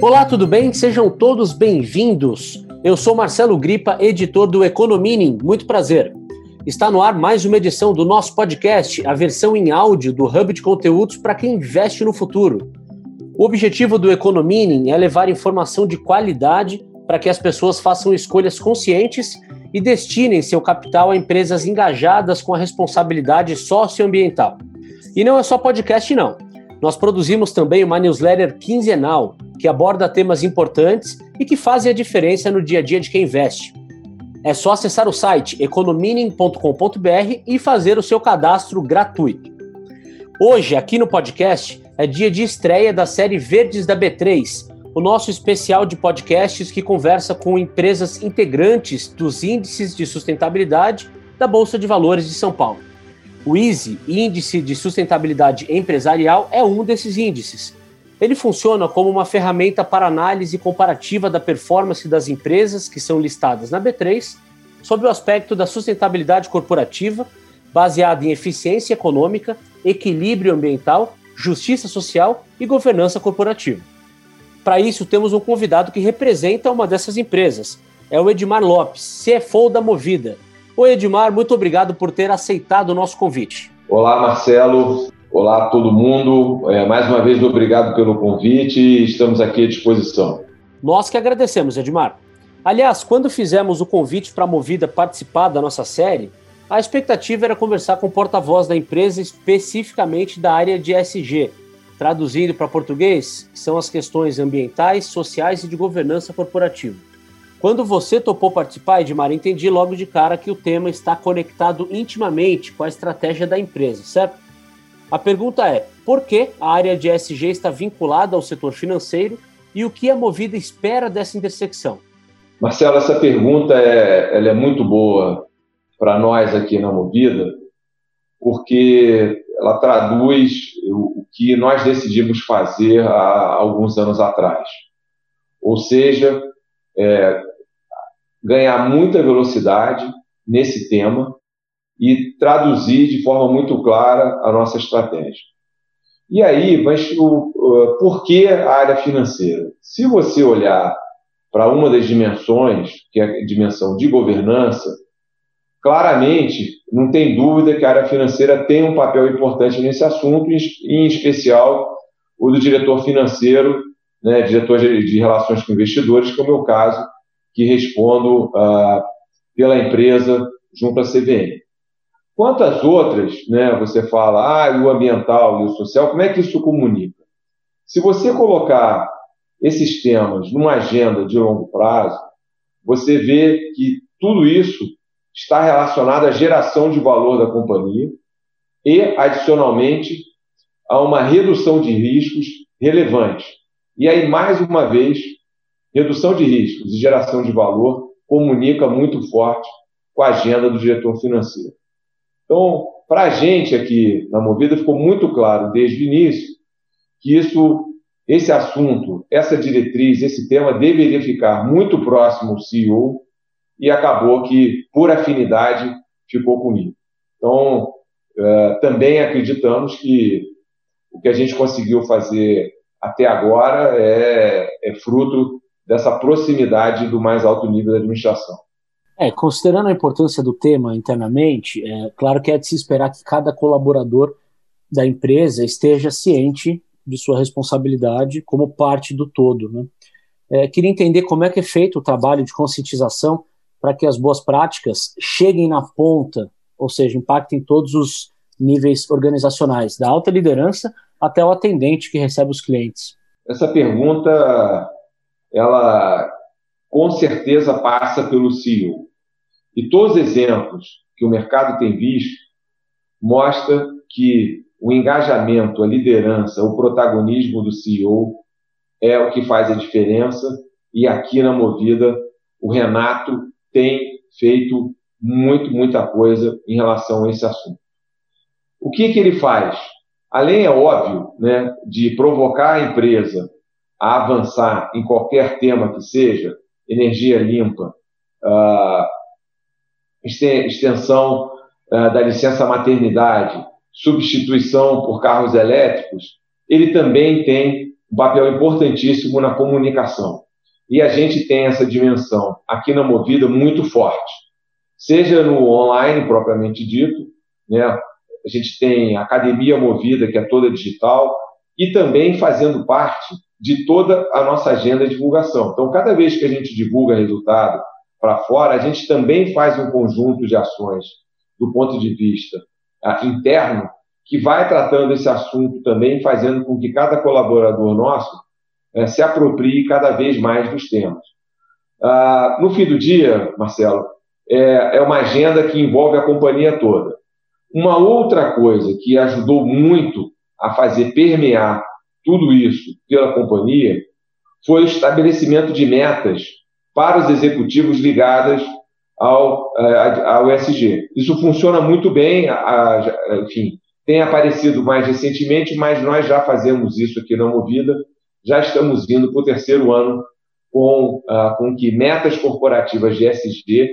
Olá, tudo bem? Sejam todos bem-vindos. Eu sou Marcelo Gripa, editor do Economining. Muito prazer. Está no ar mais uma edição do nosso podcast, a versão em áudio do Hub de Conteúdos para quem investe no futuro. O objetivo do Economining é levar informação de qualidade para que as pessoas façam escolhas conscientes e destinem seu capital a empresas engajadas com a responsabilidade socioambiental. E não é só podcast, não. Nós produzimos também uma newsletter quinzenal que aborda temas importantes e que fazem a diferença no dia a dia de quem investe. É só acessar o site economining.com.br e fazer o seu cadastro gratuito. Hoje, aqui no podcast, é dia de estreia da série Verdes da B3, o nosso especial de podcasts que conversa com empresas integrantes dos índices de sustentabilidade da Bolsa de Valores de São Paulo. O ISE, Índice de Sustentabilidade Empresarial, é um desses índices. Ele funciona como uma ferramenta para análise comparativa da performance das empresas que são listadas na B3 sob o aspecto da sustentabilidade corporativa, baseada em eficiência econômica, equilíbrio ambiental, justiça social e governança corporativa. Para isso, temos um convidado que representa uma dessas empresas. É o Edmar Lopes, CFO da Movida. Oi, Edmar, muito obrigado por ter aceitado o nosso convite. Olá, Marcelo. Olá a todo mundo. É, mais uma vez, obrigado pelo convite e estamos aqui à disposição. Nós que agradecemos, Edmar. Aliás, quando fizemos o convite para a Movida participar da nossa série, a expectativa era conversar com o porta-voz da empresa especificamente da área de SG. Traduzindo para português, são as questões ambientais, sociais e de governança corporativa. Quando você topou participar, Edmar, entendi logo de cara que o tema está conectado intimamente com a estratégia da empresa, certo? A pergunta é: por que a área de ESG está vinculada ao setor financeiro e o que a Movida espera dessa intersecção? Marcelo, essa pergunta é, ela é muito boa para nós aqui na Movida, porque ela traduz o que nós decidimos fazer há alguns anos atrás. Ou seja, é, ganhar muita velocidade nesse tema e traduzir de forma muito clara a nossa estratégia. E aí, mas o, uh, por que a área financeira? Se você olhar para uma das dimensões, que é a dimensão de governança, claramente não tem dúvida que a área financeira tem um papel importante nesse assunto, em especial o do diretor financeiro, né, diretor de, relações com investidores, que é o meu caso, que respondo uh, pela empresa junto à CVM. Quantas outras, né, você fala, ah, o ambiental e o social, como é que isso comunica? Se você colocar esses temas numa agenda de longo prazo, você vê que tudo isso está relacionado à geração de valor da companhia e, adicionalmente, a uma redução de riscos relevante. E aí, mais uma vez, redução de riscos e geração de valor comunica muito forte com a agenda do diretor financeiro. Então, para a gente aqui na Movida ficou muito claro desde o início que isso, esse assunto, essa diretriz, esse tema deveria ficar muito próximo ao CEO e acabou que, por afinidade, ficou comigo. Então, é, também acreditamos que o que a gente conseguiu fazer até agora é, é fruto dessa proximidade do mais alto nível da administração. É, considerando a importância do tema internamente, é claro que é de se esperar que cada colaborador da empresa esteja ciente de sua responsabilidade como parte do todo. Né? É, queria entender como é que é feito o trabalho de conscientização para que as boas práticas cheguem na ponta, ou seja, impactem todos os níveis organizacionais, da alta liderança até o atendente que recebe os clientes. Essa pergunta, ela com certeza passa pelo CEO. E todos os exemplos que o mercado tem visto mostra que o engajamento, a liderança, o protagonismo do CEO é o que faz a diferença. E aqui na Movida, o Renato tem feito muito, muita coisa em relação a esse assunto. O que, que ele faz? Além, é óbvio, né, de provocar a empresa a avançar em qualquer tema que seja, energia limpa, uh, extensão uh, da licença maternidade, substituição por carros elétricos, ele também tem um papel importantíssimo na comunicação. E a gente tem essa dimensão aqui na Movida muito forte, seja no online propriamente dito, né? A gente tem a Academia Movida, que é toda digital, e também fazendo parte de toda a nossa agenda de divulgação. Então, cada vez que a gente divulga resultado para fora, a gente também faz um conjunto de ações do ponto de vista uh, interno que vai tratando esse assunto também, fazendo com que cada colaborador nosso uh, se aproprie cada vez mais dos temas. Uh, no fim do dia, Marcelo, é, é uma agenda que envolve a companhia toda. Uma outra coisa que ajudou muito a fazer permear tudo isso pela companhia foi o estabelecimento de metas para os executivos ligadas ao, eh, ao ESG. Isso funciona muito bem, enfim, tem aparecido mais recentemente, mas nós já fazemos isso aqui na Movida, já estamos indo para o terceiro ano com, uh, com que metas corporativas de ESG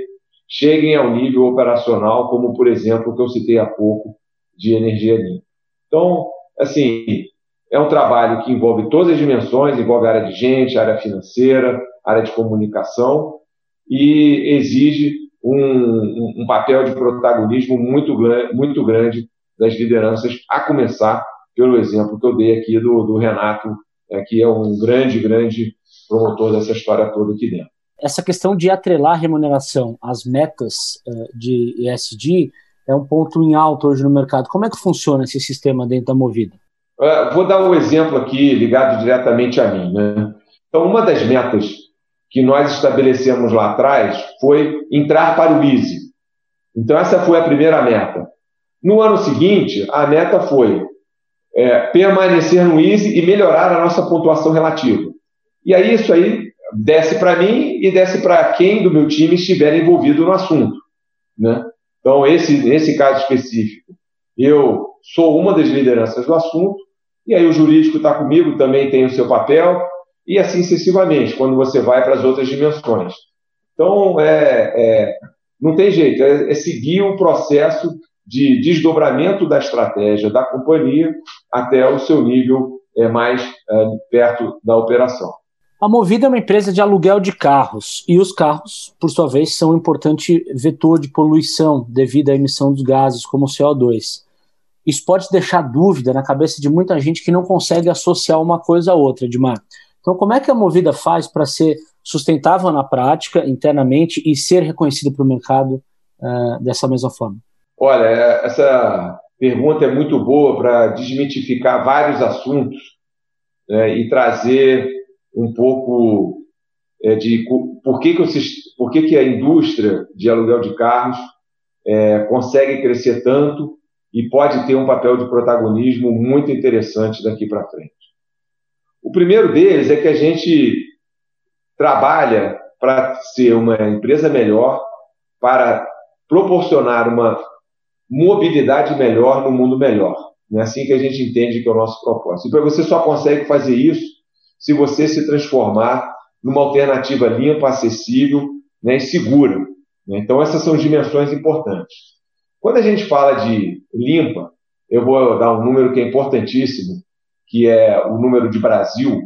cheguem ao nível operacional, como, por exemplo, o que eu citei há pouco de energia limpa. Então, assim, é um trabalho que envolve todas as dimensões, envolve a área de gente, área financeira, área de comunicação e exige um, um, um papel de protagonismo muito, muito grande das lideranças, a começar pelo exemplo que eu dei aqui do, do Renato, é, que é um grande, grande promotor dessa história toda aqui dentro. Essa questão de atrelar a remuneração às metas uh, de ESG é um ponto em alto hoje no mercado. Como é que funciona esse sistema dentro da Movida? Uh, vou dar um exemplo aqui ligado diretamente a mim. Né? Então, uma das metas que nós estabelecemos lá atrás foi entrar para o Easy. Então, essa foi a primeira meta. No ano seguinte, a meta foi é, permanecer no Easy e melhorar a nossa pontuação relativa. E aí, isso aí desce para mim e desce para quem do meu time estiver envolvido no assunto. Né? Então, esse, nesse caso específico, eu sou uma das lideranças do assunto, e aí o jurídico está comigo, também tem o seu papel, e assim sucessivamente, quando você vai para as outras dimensões. Então, é, é não tem jeito, é, é, seguir o processo de desdobramento da estratégia da companhia até o seu nível é, mais é, perto da operação. A Movida é uma empresa de aluguel de carros e os carros, por sua vez, são um importante vetor de poluição devido à emissão dos gases como o CO2. Isso pode deixar dúvida na cabeça de muita gente que não consegue associar uma coisa a outra, Edmar. Então, como é que a Movida faz para ser sustentável na prática, internamente, e ser reconhecida para o mercado uh, dessa mesma forma? Olha, essa pergunta é muito boa para desmitificar vários assuntos né, e trazer um pouco é, de por que, que, por que, que a indústria de aluguel de carros é, consegue crescer tanto e pode ter um papel de protagonismo muito interessante daqui para frente. O primeiro deles é que a gente trabalha para ser uma empresa melhor, para proporcionar uma mobilidade melhor no mundo melhor. É assim que a gente entende que é o nosso propósito. E você só consegue fazer isso se você se transformar numa alternativa limpa, acessível né, e segura. Né? Então, essas são dimensões importantes. Quando a gente fala de limpa, eu vou dar um número que é importantíssimo, que é o número de Brasil,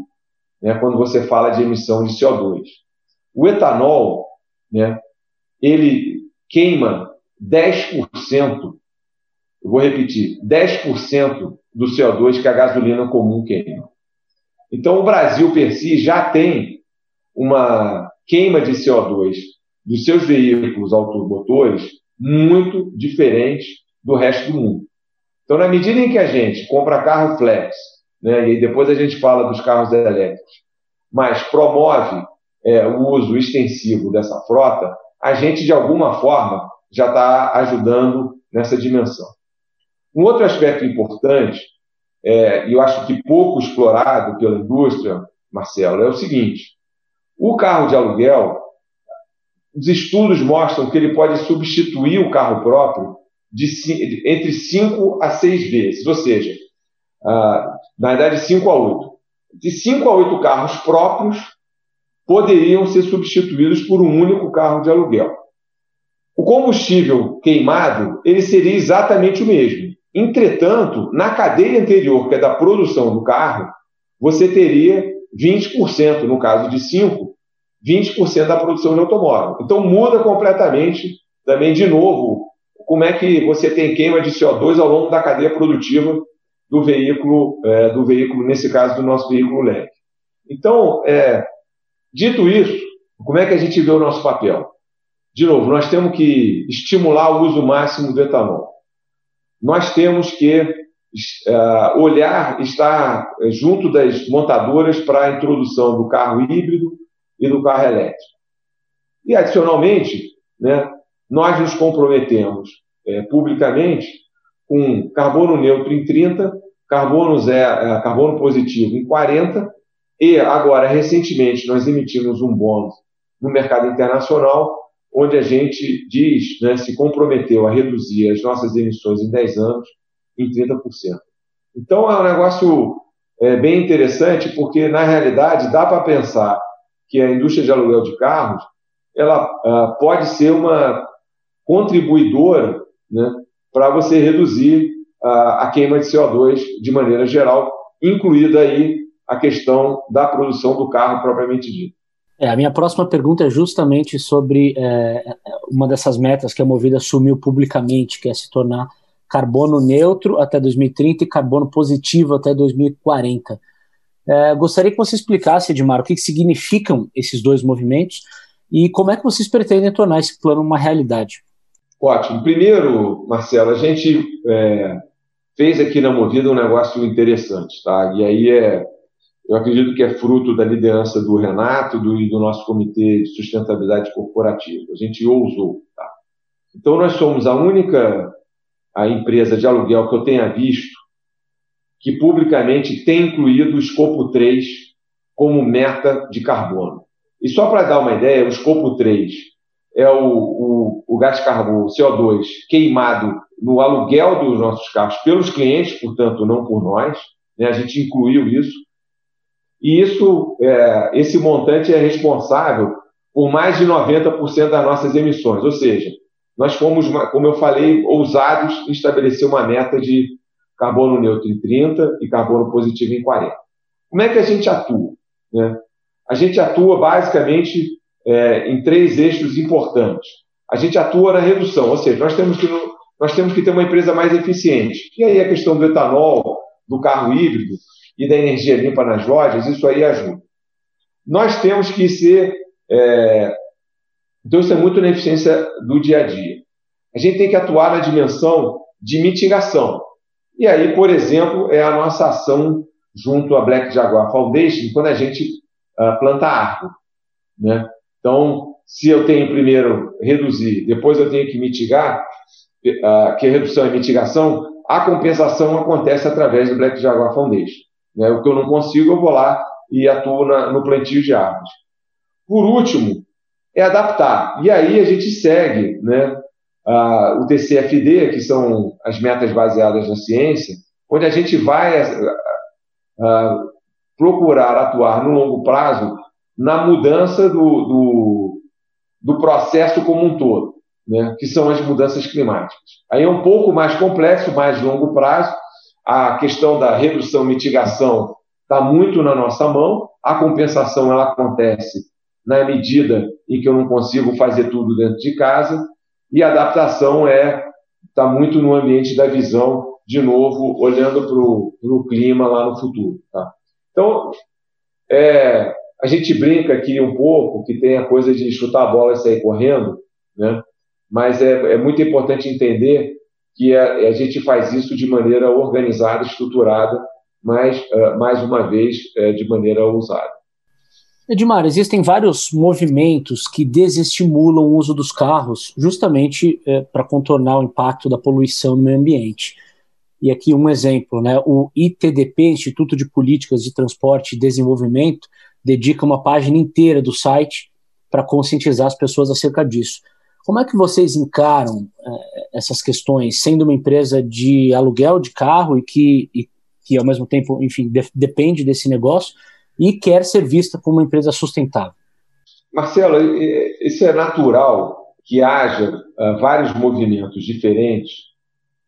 né, quando você fala de emissão de CO2. O etanol, né, ele queima 10%, eu vou repetir, 10% do CO2 que a gasolina comum queima. Então, o Brasil, per si, já tem uma queima de CO2 dos seus veículos automotores muito diferente do resto do mundo. Então, na medida em que a gente compra carro flex, né? e depois a gente fala dos carros elétricos, mas promove é, o uso extensivo dessa frota, a gente, de alguma forma, já está ajudando nessa dimensão. Um outro aspecto importante, é, e eu acho que pouco explorado pela indústria, Marcelo, é o seguinte: o carro de aluguel, os estudos mostram que ele pode substituir o carro próprio de, entre 5 a 6 vezes, ou seja, ah, na verdade, 5 a 8. De 5 a 8 carros próprios poderiam ser substituídos por um único carro de aluguel. O combustível queimado ele seria exatamente o mesmo, Entretanto, na cadeia anterior, que é da produção do carro, você teria 20%, no caso de 5, 20% da produção de automóvel. Então muda completamente também, de novo, como é que você tem queima de CO2 ao longo da cadeia produtiva do veículo, é, do veículo nesse caso do nosso veículo leve. Então, é, dito isso, como é que a gente vê o nosso papel? De novo, nós temos que estimular o uso máximo do etanol. Nós temos que uh, olhar, estar junto das montadoras para a introdução do carro híbrido e do carro elétrico. E, adicionalmente, né, nós nos comprometemos é, publicamente com carbono neutro em 30, carbono, zero, é, carbono positivo em 40, e agora, recentemente, nós emitimos um bônus no mercado internacional, onde a gente diz, né, se comprometeu a reduzir as nossas emissões em 10 anos em 30%. Então, é um negócio é, bem interessante, porque, na realidade, dá para pensar que a indústria de aluguel de carros ela uh, pode ser uma contribuidora né, para você reduzir uh, a queima de CO2 de maneira geral, incluída aí a questão da produção do carro propriamente dito. É, a minha próxima pergunta é justamente sobre é, uma dessas metas que a Movida assumiu publicamente, que é se tornar carbono neutro até 2030 e carbono positivo até 2040. É, gostaria que você explicasse, Edmar, o que, que significam esses dois movimentos e como é que vocês pretendem tornar esse plano uma realidade. Ótimo. Primeiro, Marcelo, a gente é, fez aqui na Movida um negócio interessante, tá? E aí é, eu acredito que é fruto da liderança do Renato do, e do nosso Comitê de Sustentabilidade Corporativa. A gente ousou, tá? Então, nós somos a única a empresa de aluguel que eu tenha visto que publicamente tem incluído o escopo 3 como meta de carbono. E só para dar uma ideia, o escopo 3 é o, o, o gás carbono, CO2, queimado no aluguel dos nossos carros pelos clientes, portanto, não por nós. Né? A gente incluiu isso. E isso, é, esse montante é responsável por mais de 90% das nossas emissões. Ou seja, nós fomos, como eu falei, ousados em estabelecer uma meta de carbono neutro em 30 e carbono positivo em 40. Como é que a gente atua? Né? A gente atua basicamente é, em três eixos importantes. A gente atua na redução, ou seja, nós temos, que, nós temos que ter uma empresa mais eficiente. E aí a questão do etanol, do carro híbrido e da energia limpa nas lojas, isso aí ajuda. Nós temos que ser é, então, isso é muito na eficiência do dia a dia. A gente tem que atuar na dimensão de mitigação. E aí, por exemplo, é a nossa ação junto à Black Jaguar Foundation, quando a gente uh, planta árvore. Né? Então, se eu tenho primeiro reduzir, depois eu tenho que mitigar, uh, que redução é mitigação, a compensação acontece através do Black Jaguar Foundation. Né? O que eu não consigo, eu vou lá e atuo na, no plantio de árvores. Por último, é adaptar. E aí a gente segue né, o TCFD, que são as metas baseadas na ciência, onde a gente vai procurar atuar no longo prazo na mudança do, do, do processo como um todo, né, que são as mudanças climáticas. Aí é um pouco mais complexo, mais longo prazo. A questão da redução, mitigação está muito na nossa mão. A compensação ela acontece na medida em que eu não consigo fazer tudo dentro de casa, e a adaptação é está muito no ambiente da visão, de novo, olhando para o clima lá no futuro. Tá? Então, é, a gente brinca aqui um pouco que tem a coisa de chutar a bola e sair correndo, né? mas é, é muito importante entender que a, a, gente faz isso de maneira organizada, estruturada, mas, uh, mais uma vez, é, de maneira ousada. Edmar, existem vários movimentos que desestimulam o uso dos carros justamente é, para contornar o impacto da poluição no meio ambiente. E aqui um exemplo, né? O ITDP, Instituto de Políticas de Transporte e Desenvolvimento, dedica uma página inteira do site para conscientizar as pessoas acerca disso. Como é que vocês encaram é, essas questões, sendo uma empresa de aluguel de carro e que, e, que ao mesmo tempo, enfim, de, depende desse negócio, e quer ser vista como uma empresa sustentável. Marcelo, isso é natural que haja uh, vários movimentos diferentes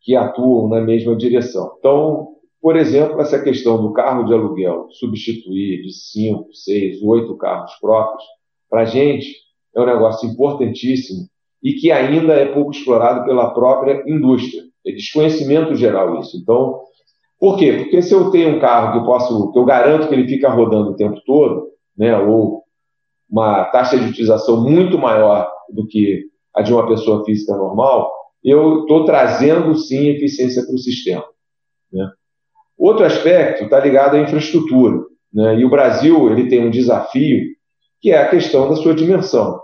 que atuam na mesma direção. Então, por exemplo, essa questão do carro de aluguel substituir de cinco, seis, oito carros próprios, para a gente é um negócio importantíssimo e que ainda é pouco explorado pela própria indústria. É desconhecimento geral isso. Então, por quê? Porque se eu tenho um carro que eu posso, que eu garanto que ele fica rodando o tempo todo, né, ou uma taxa de utilização muito maior do que a de uma pessoa física normal, eu estou trazendo sim eficiência para o sistema. Né? Outro aspecto está ligado à infraestrutura. Né? E o Brasil ele tem um desafio que é a questão da sua dimensão.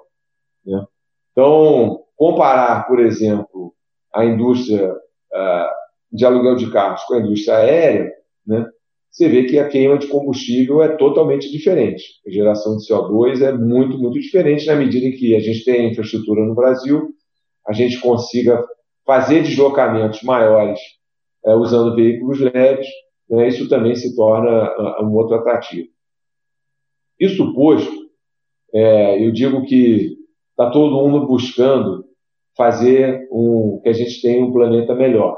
Né? Então, comparar, por exemplo, a indústria uh, de aluguel de carros com a indústria aérea, né? você vê que a queima de combustível é totalmente diferente. A geração de CO2 é muito, muito diferente na medida em que a gente tem infraestrutura no Brasil, a gente consiga fazer deslocamentos maiores é, usando veículos leves, né, isso também se torna um outro atrativo. Isso posto, é, eu digo que está todo mundo buscando fazer um, que a gente tenha um planeta melhor.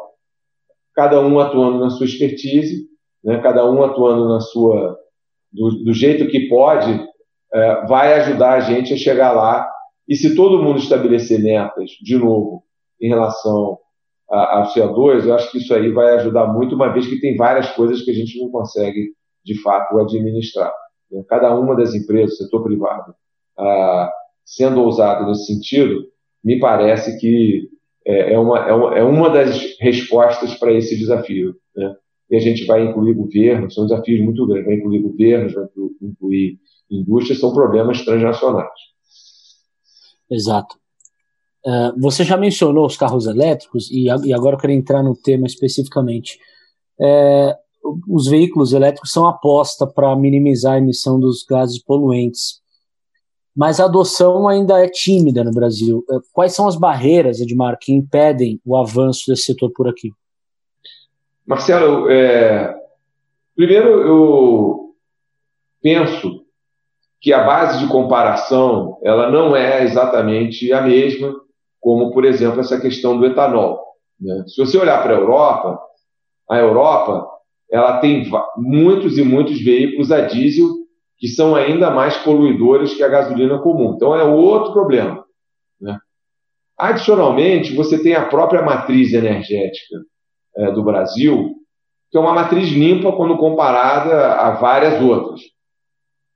Cada um atuando na sua expertise, né, cada um atuando na sua do, do jeito que pode, é, vai ajudar a gente a chegar lá. E se todo mundo estabelecer metas, de novo, em relação ao CO2, eu acho que isso aí vai ajudar muito, uma vez que tem várias coisas que a gente não consegue, de fato, administrar. Né? Cada uma das empresas, setor privado, ah, sendo ousado nesse sentido, me parece que é, é uma, é, uma, é uma das respostas para esse desafio. Né? E a gente vai incluir governos, são desafios muito grandes, vai incluir governos, vai incluir indústria, são problemas transnacionais. Exato. Uh, você já mencionou os carros elétricos e, e, agora eu quero entrar no tema especificamente. É, os veículos elétricos são aposta para minimizar a emissão dos gases poluentes, mas a adoção ainda é tímida no Brasil. É, quais são as barreiras, Edmar, que impedem o avanço desse setor por aqui? Marcelo, é, primeiro eu penso que a base de comparação ela não é exatamente a mesma como, por exemplo, essa questão do etanol. Né? Se você olhar para a Europa, a Europa ela tem muitos e muitos veículos a diesel que são ainda mais poluidores que a gasolina comum. Então é outro problema. Né? Adicionalmente, você tem a própria matriz energética é, do Brasil, que é uma matriz limpa quando comparada a várias outras.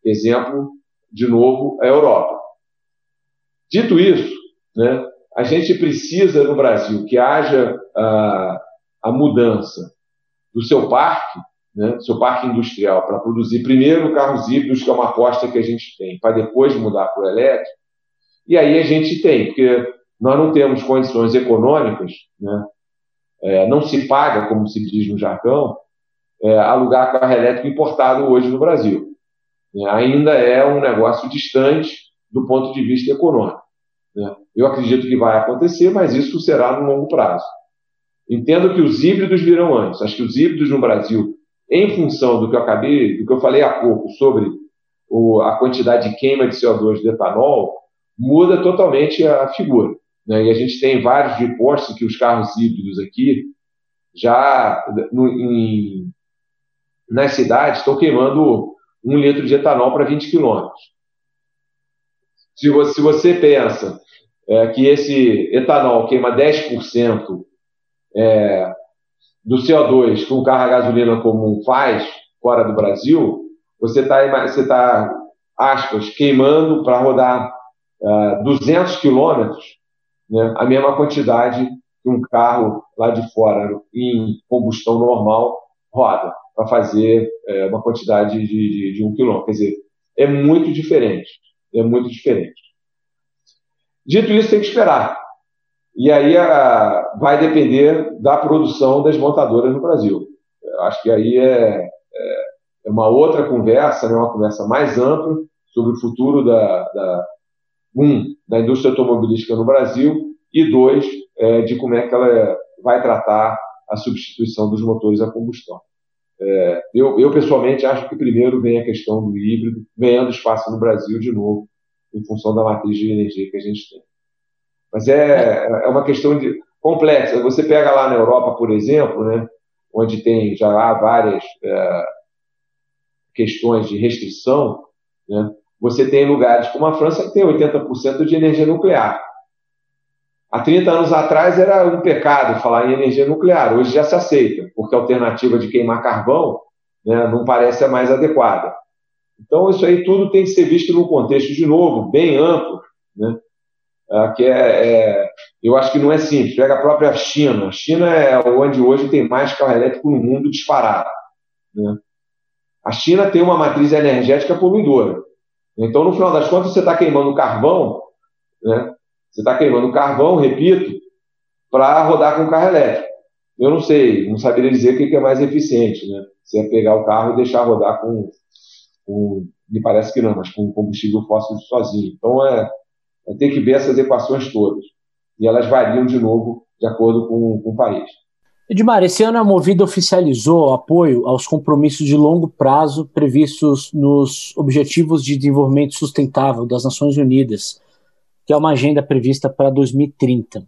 Exemplo, de novo, a Europa. Dito isso, né, a gente precisa no Brasil que haja a, a mudança do seu parque, né, seu parque industrial, para produzir primeiro carros híbridos, que é uma aposta que a gente tem, para depois mudar para o elétrico. E aí a gente tem, porque nós não temos condições econômicas, né, é, não se paga, como se diz no jargão, é, alugar carro elétrico importado hoje no Brasil. É, ainda é um negócio distante do ponto de vista econômico. Né? Eu acredito que vai acontecer, mas isso será no longo prazo. Entendo que os híbridos virão antes. Acho que os híbridos no Brasil, em função do que eu acabei, do que eu falei há pouco sobre o, a quantidade de queima de CO2 do etanol, muda totalmente a figura. Né? E a gente tem vários reportes que os carros híbridos aqui já no, em, nas cidades estão queimando um litro de etanol para 20 quilômetros. Se você, se você pensa é, que esse etanol queima 10% é, do CO2 que um carro a gasolina comum faz fora do Brasil, você está, você tá, aspas, queimando para rodar uh, 200 quilômetros né, a mesma quantidade que um carro lá de fora em combustão normal roda para fazer é, uma quantidade de, de, de um quilômetro. Quer dizer, é muito diferente. É muito diferente. Dito isso, tem que esperar. E aí a, vai depender da produção das montadoras no Brasil. Eu acho que aí é, é, é, uma outra conversa, né, uma conversa mais ampla sobre o futuro da, da um, da indústria automobilística no Brasil e dois, é, de como é que ela vai tratar a substituição dos motores a combustão. É, eu, eu, pessoalmente, acho que primeiro vem a questão do híbrido, ganhando espaço no Brasil de novo, em função da matriz de energia que a gente tem. Mas é, é uma questão de. complexa. Você pega lá na Europa, por exemplo, né, onde tem já há várias é, questões de restrição, né, você tem lugares como a França que tem 80% de energia nuclear. Há 30 anos atrás era um pecado falar em energia nuclear, hoje já se aceita, porque a alternativa de queimar carvão né, não parece a mais adequada. Então, isso aí tudo tem que ser visto num contexto, de novo, bem amplo, né, que é, é, eu acho que não é simples. Pega a própria China. A China é onde hoje tem mais carro elétrico no mundo disparado. Né? A China tem uma matriz energética poluidora. Então, no final das contas, você está queimando carvão, né? você está queimando carvão, repito, para rodar com carro elétrico. Eu não sei, não saberia dizer o que é mais eficiente. Né? Você é pegar o carro e deixar rodar com, com me parece que não, mas com combustível fóssil sozinho. Então, é, é ter que ver essas equações todas. E elas variam de novo de acordo com, com o país. Edmar, esse ano a Movida oficializou apoio aos compromissos de longo prazo previstos nos Objetivos de Desenvolvimento Sustentável das Nações Unidas, que é uma agenda prevista para 2030.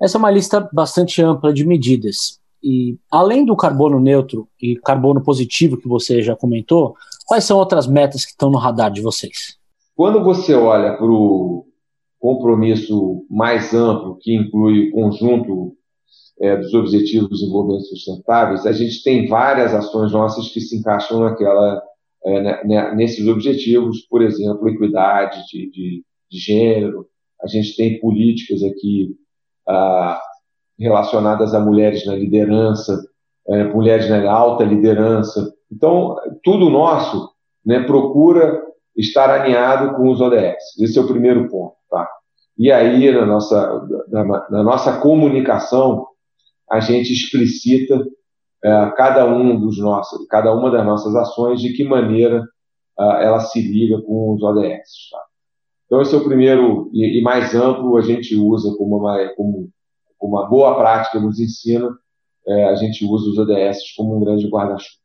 Essa é uma lista bastante ampla de medidas. E além do carbono neutro e carbono positivo que você já comentou, quais são outras metas que estão no radar de vocês? Quando você olha para o compromisso mais amplo, que inclui o conjunto é, dos Objetivos de Desenvolvimento Sustentáveis, a gente tem várias ações nossas que se encaixam naquela, é, né, né, nesses objetivos, por exemplo, equidade de, de, de gênero, a gente tem políticas aqui ah, relacionadas a mulheres na liderança, é, mulheres na alta liderança. Então, tudo nosso né, procura estar alinhado com os ODS. Esse é o primeiro ponto. Tá? E aí, na nossa, na, na nossa comunicação, a gente explicita é, cada um dos nossos, cada uma das nossas ações, de que maneira é, ela se liga com os ODS. Tá? Então, esse é o primeiro e, e, mais amplo, a gente usa como uma, como, como uma boa prática nos ensina, é, a gente usa os ODS como um grande guarda-chuva.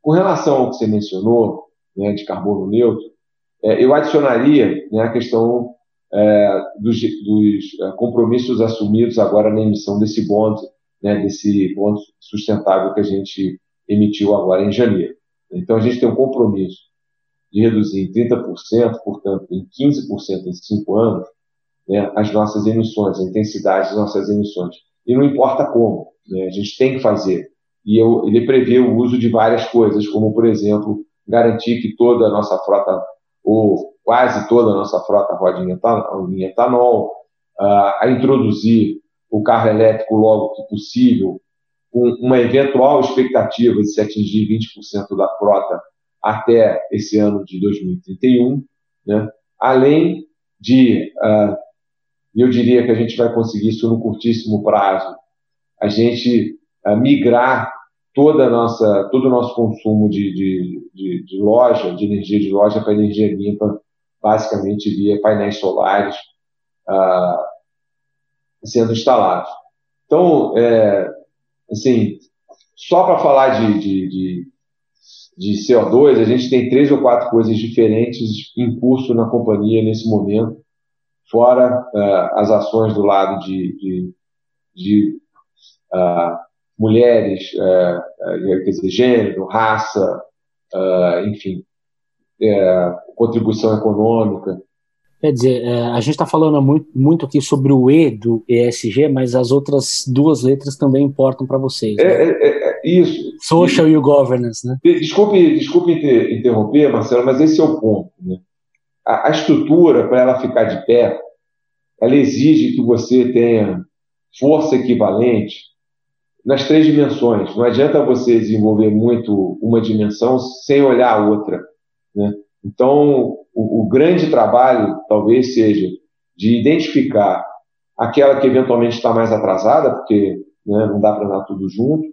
Com relação ao que você mencionou, né, de carbono neutro, é, eu adicionaria né, a questão é, dos, dos, é, compromissos assumidos agora na emissão desse bond, né, desse bond sustentável que a gente emitiu agora em janeiro. Então, a gente tem um compromisso de reduzir em 30%, portanto, em 15% em cinco anos, né, as nossas emissões, a intensidade das nossas emissões. E não importa como, né, a gente tem que fazer. E eu, ele prevê o uso de várias coisas, como, por exemplo, garantir que toda a nossa frota ou quase toda a nossa frota roda em etanol, a introduzir o carro elétrico logo que possível, com uma eventual expectativa de se atingir 20% da frota até esse ano de 2031, né? além de, uh, eu diria que a gente vai conseguir isso no curtíssimo prazo, a gente uh, migrar toda nossa, todo o nosso consumo de, de, de, de loja, de energia de loja para energia limpa, basicamente via painéis solares ah, sendo instalados. Então, é, assim, só para falar de, de, de, de, CO2, a gente tem três ou quatro coisas diferentes em curso na companhia nesse momento, fora uh, as ações do lado de, de, de uh, mulheres, é, é, quer dizer, gênero, raça, é, enfim, contribuição econômica. Quer dizer, a gente está falando muito, muito aqui sobre o E do ESG, mas as outras duas letras também importam para vocês. Né? É, é, é, isso. Social e o governance, né? Desculpe, desculpe interromper, Marcelo, mas esse é o ponto. Né? A, a estrutura, para ela ficar de pé, ela exige que você tenha força equivalente nas três dimensões. Não adianta você desenvolver muito uma dimensão sem olhar a outra. Né? Então, o, o, grande trabalho talvez seja de identificar aquela que eventualmente está mais atrasada, porque né, não dá para andar tudo junto,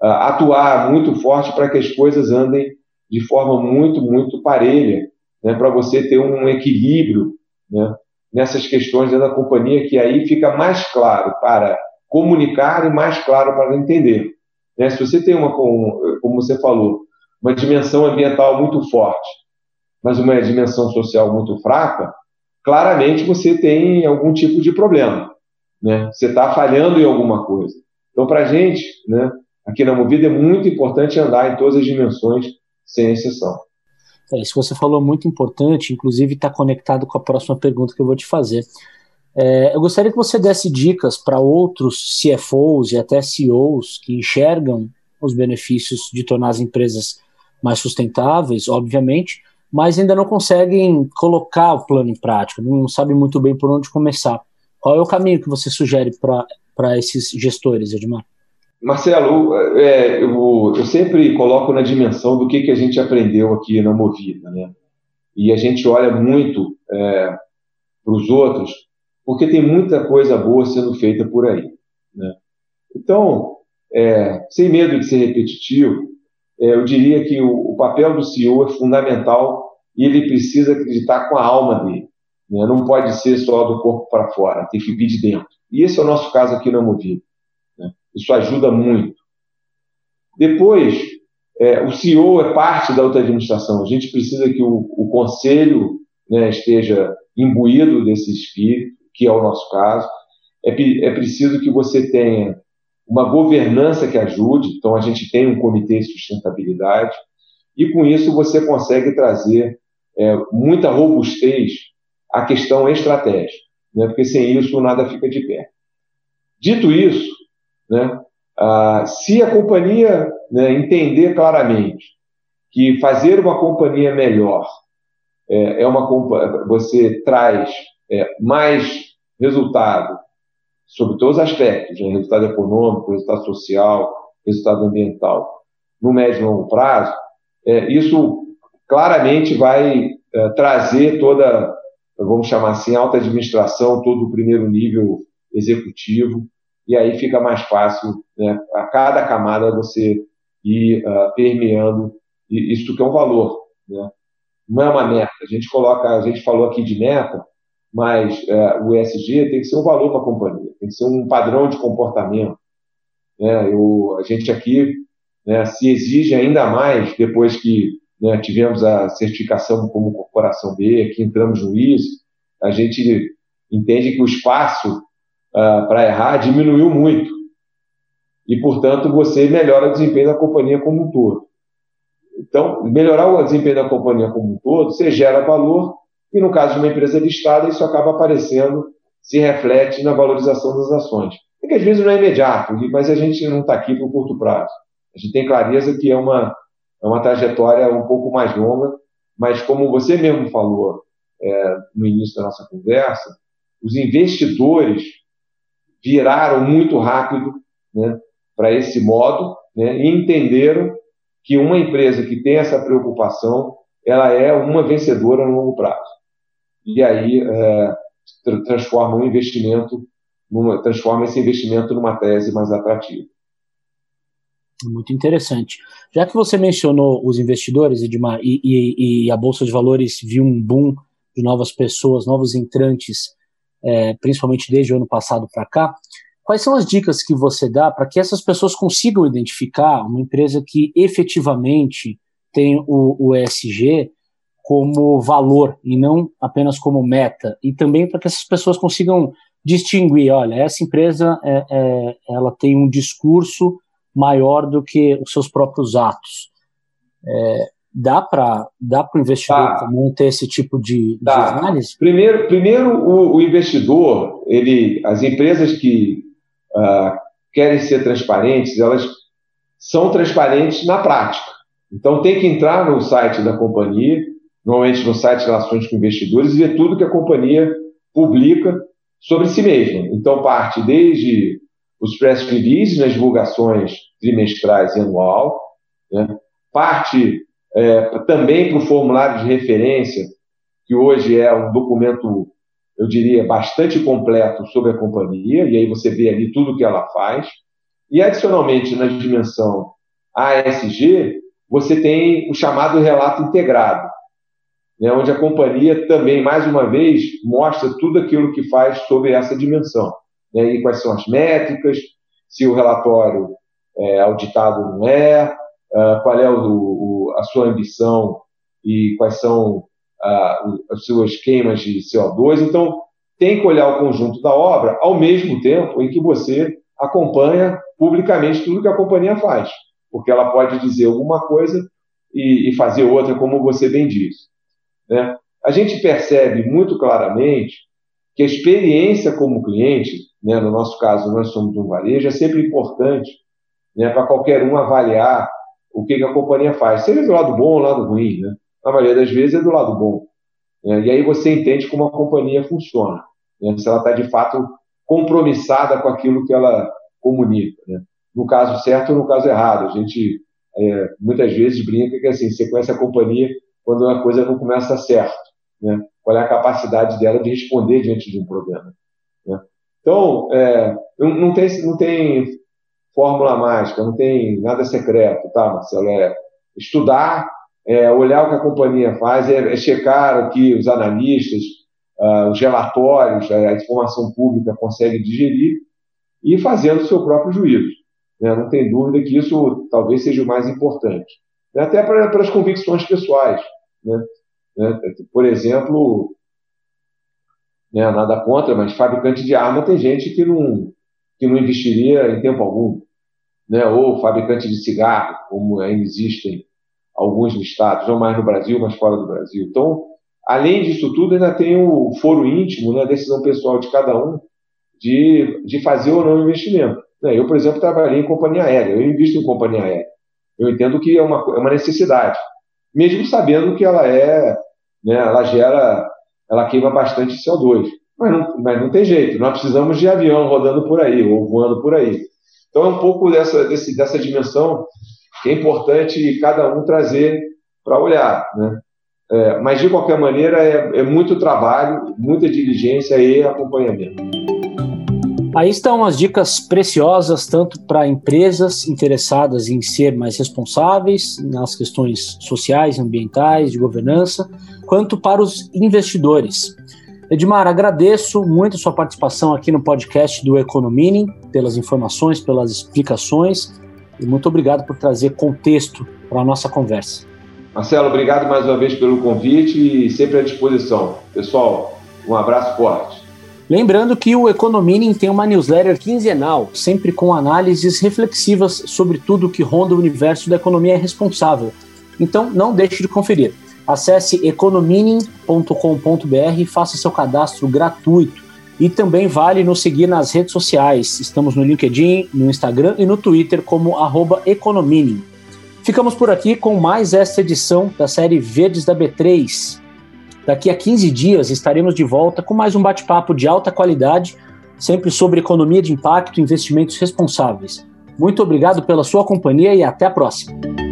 atuar muito forte para que as coisas andem de forma muito, muito parelha, né, para você ter um equilíbrio né, nessas questões da companhia, que aí fica mais claro para comunicar e mais claro para entender. Né? Se você tem uma, como você falou, uma dimensão ambiental muito forte, mas uma dimensão social muito fraca, claramente você tem algum tipo de problema. né? Você está falhando em alguma coisa. Então, para a gente, né, aqui na Movida, é muito importante andar em todas as dimensões, sem exceção. É, isso que você falou é muito importante, inclusive está conectado com a próxima pergunta que eu vou te fazer. É, eu gostaria que você desse dicas para outros CFOs e até CEOs que enxergam os benefícios de tornar as empresas mais sustentáveis, obviamente, mas ainda não conseguem colocar o plano em prática, não sabem muito bem por onde começar. Qual é o caminho que você sugere para esses gestores, Edmar? Marcelo, é, eu, eu, sempre coloco na dimensão do que, que a gente aprendeu aqui na Movida, né? E a gente olha muito é, para os outros, porque tem muita coisa boa sendo feita por aí, né? Então, é, sem medo de ser repetitivo, é, eu diria que o, o, papel do CEO é fundamental e ele precisa acreditar com a alma dele. Né? Não pode ser só do corpo para fora, tem que vir de dentro. E esse é o nosso caso aqui na Movida. Né? Isso ajuda muito. Depois, é, o CEO é parte da outra administração. A gente precisa que o, o conselho né, esteja imbuído desse espírito, que é o nosso caso. É, é preciso que você tenha uma governança que ajude. Então, a gente tem um comitê de sustentabilidade. E com isso, você consegue trazer é, muita robustez à questão estratégica. Né? Porque sem isso, nada fica de pé. Dito isso, né, ah, se a companhia né, entender claramente que fazer uma companhia melhor é, é uma você traz é, mais resultado sobre todos os aspectos, né, resultado econômico, resultado social, resultado ambiental, no médio e longo prazo, é, isso claramente vai é, trazer toda, vamos chamar assim, alta administração, todo o primeiro nível executivo, e aí fica mais fácil, né, a cada camada você ir uh, permeando isso que é um valor, né? Não é uma meta. A gente coloca, a gente falou aqui de meta, mas uh, o ESG tem que ser um valor para a companhia, tem que ser um padrão de comportamento. Né? Eu, a gente aqui né, se exige ainda mais depois que né, tivemos a certificação como corporação B, que entramos no ISO, a gente entende que o espaço uh, para errar diminuiu muito. E, portanto, você melhora o desempenho da companhia como um todo. Então, melhorar o desempenho da companhia como um todo, você gera valor, e no caso de uma empresa listada, isso acaba aparecendo, se reflete na valorização das ações. É que às vezes não é imediato, mas a gente não está aqui para o curto prazo. A gente tem clareza que é uma, é uma trajetória um pouco mais longa, mas como você mesmo falou é, no início da nossa conversa, os investidores viraram muito rápido né, para esse modo né, e entenderam que uma empresa que tem essa preocupação ela é uma vencedora no longo prazo. E aí é, transforma um investimento, numa, transforma esse investimento numa tese mais atrativa. Muito interessante. Já que você mencionou os investidores, Edmar, e, e, e a Bolsa de Valores viu um boom de novas pessoas, novos entrantes é, principalmente desde o ano passado para cá, quais são as dicas que você dá para que essas pessoas consigam identificar uma empresa que efetivamente tem o, o ESG como valor e não apenas como meta, e também para que essas pessoas consigam distinguir, olha, essa empresa é, é, ela tem um discurso maior do que os seus próprios atos. É, Dá para dá o investidor tá. ter esse tipo de, tá. de análise? Primeiro, primeiro o, o, investidor, ele, as empresas que uh, querem ser transparentes, elas são transparentes na prática. Então tem que entrar no site da companhia, normalmente no site de relações com investidores, e ver tudo que a companhia publica sobre si mesma. Então parte desde os press releases nas divulgações trimestrais e anual, né? parte é, também para o formulário de referência, que hoje é um documento, eu diria, bastante completo sobre a companhia, e aí você vê ali tudo que ela faz. E, adicionalmente, na dimensão ASG, você tem o chamado relato integrado, né, onde a companhia também, mais uma vez, mostra tudo aquilo que faz sobre essa dimensão. Né, e quais são as métricas, se o relatório é auditado ou não é, uh, qual é o, o, a sua ambição e quais são uh, as suas queimas de CO2. Então, tem que olhar o conjunto da obra ao mesmo tempo em que você acompanha publicamente tudo que a companhia faz, porque ela pode dizer alguma coisa e, e fazer outra, como você bem diz. Né? A gente percebe muito claramente que a experiência como cliente, né, no nosso caso, nós somos um varejo, é sempre importante né, para qualquer um avaliar o que, que, a companhia faz, seja do lado bom ou do lado ruim. Né? Na maioria das vezes é do lado bom. Né? E aí você entende como a companhia funciona, né? se ela está de fato compromissada com aquilo que ela comunica. Né? No caso certo ou no caso errado. A gente é, muitas vezes brinca que assim, você conhece a companhia quando a coisa não começa certo. Né? Qual é a capacidade dela de responder diante de um problema. Né? Então, é, não, tem, não tem fórmula mágica, não tem nada secreto, tá, Marcelo? É estudar, é olhar o que a companhia faz, é, é checar o que os analistas, uh, os relatórios, a informação pública consegue digerir e fazendo o seu próprio juízo. Né? Não tem dúvida que isso talvez seja o mais importante. Né? Até para, para as convicções pessoais. Né? né? Por exemplo, né, nada contra, mas fabricante de arma tem gente que não, que não investiria em tempo algum. Né? Ou fabricante de cigarro, como ainda existem alguns listados, não mais no Brasil, mas fora do Brasil. Então, além disso tudo, ainda tem o foro íntimo, né, a decisão pessoal de cada um de, de fazer ou não investimento. Né? Eu, por exemplo, trabalhei em companhia aérea, eu invisto em companhia aérea. Eu entendo que é uma, é uma necessidade, mesmo sabendo que ela é, né, ela gera, ela queima bastante CO2. Mas não, mas não tem jeito, nós precisamos de avião rodando por aí, ou voando por aí. Então é um pouco dessa, desse, dessa dimensão que é importante cada um trazer para olhar. Né? É, mas, de qualquer maneira, é, é muito trabalho, muita diligência e acompanhamento. Aí estão as dicas preciosas, tanto para empresas interessadas em ser mais responsáveis nas questões sociais, ambientais, de governança, quanto para os investidores. Edmar, agradeço muito a sua participação aqui no podcast do Economining, pelas informações, pelas explicações e muito obrigado por trazer contexto para a nossa conversa. Marcelo, obrigado mais uma vez pelo convite e sempre à disposição. Pessoal, um abraço forte. Lembrando que o Economining tem uma newsletter quinzenal, sempre com análises reflexivas sobre tudo que ronda o universo da economia responsável. Então, não deixe de conferir. Acesse economining.com.br e faça seu cadastro gratuito. E também vale nos seguir nas redes sociais. Estamos no LinkedIn, no Instagram e no Twitter como Economining. Ficamos por aqui com mais esta edição da série Verdes da B3. Daqui a 15 dias estaremos de volta com mais um bate-papo de alta qualidade, sempre sobre economia de impacto e investimentos responsáveis. Muito obrigado pela sua companhia e até a próxima.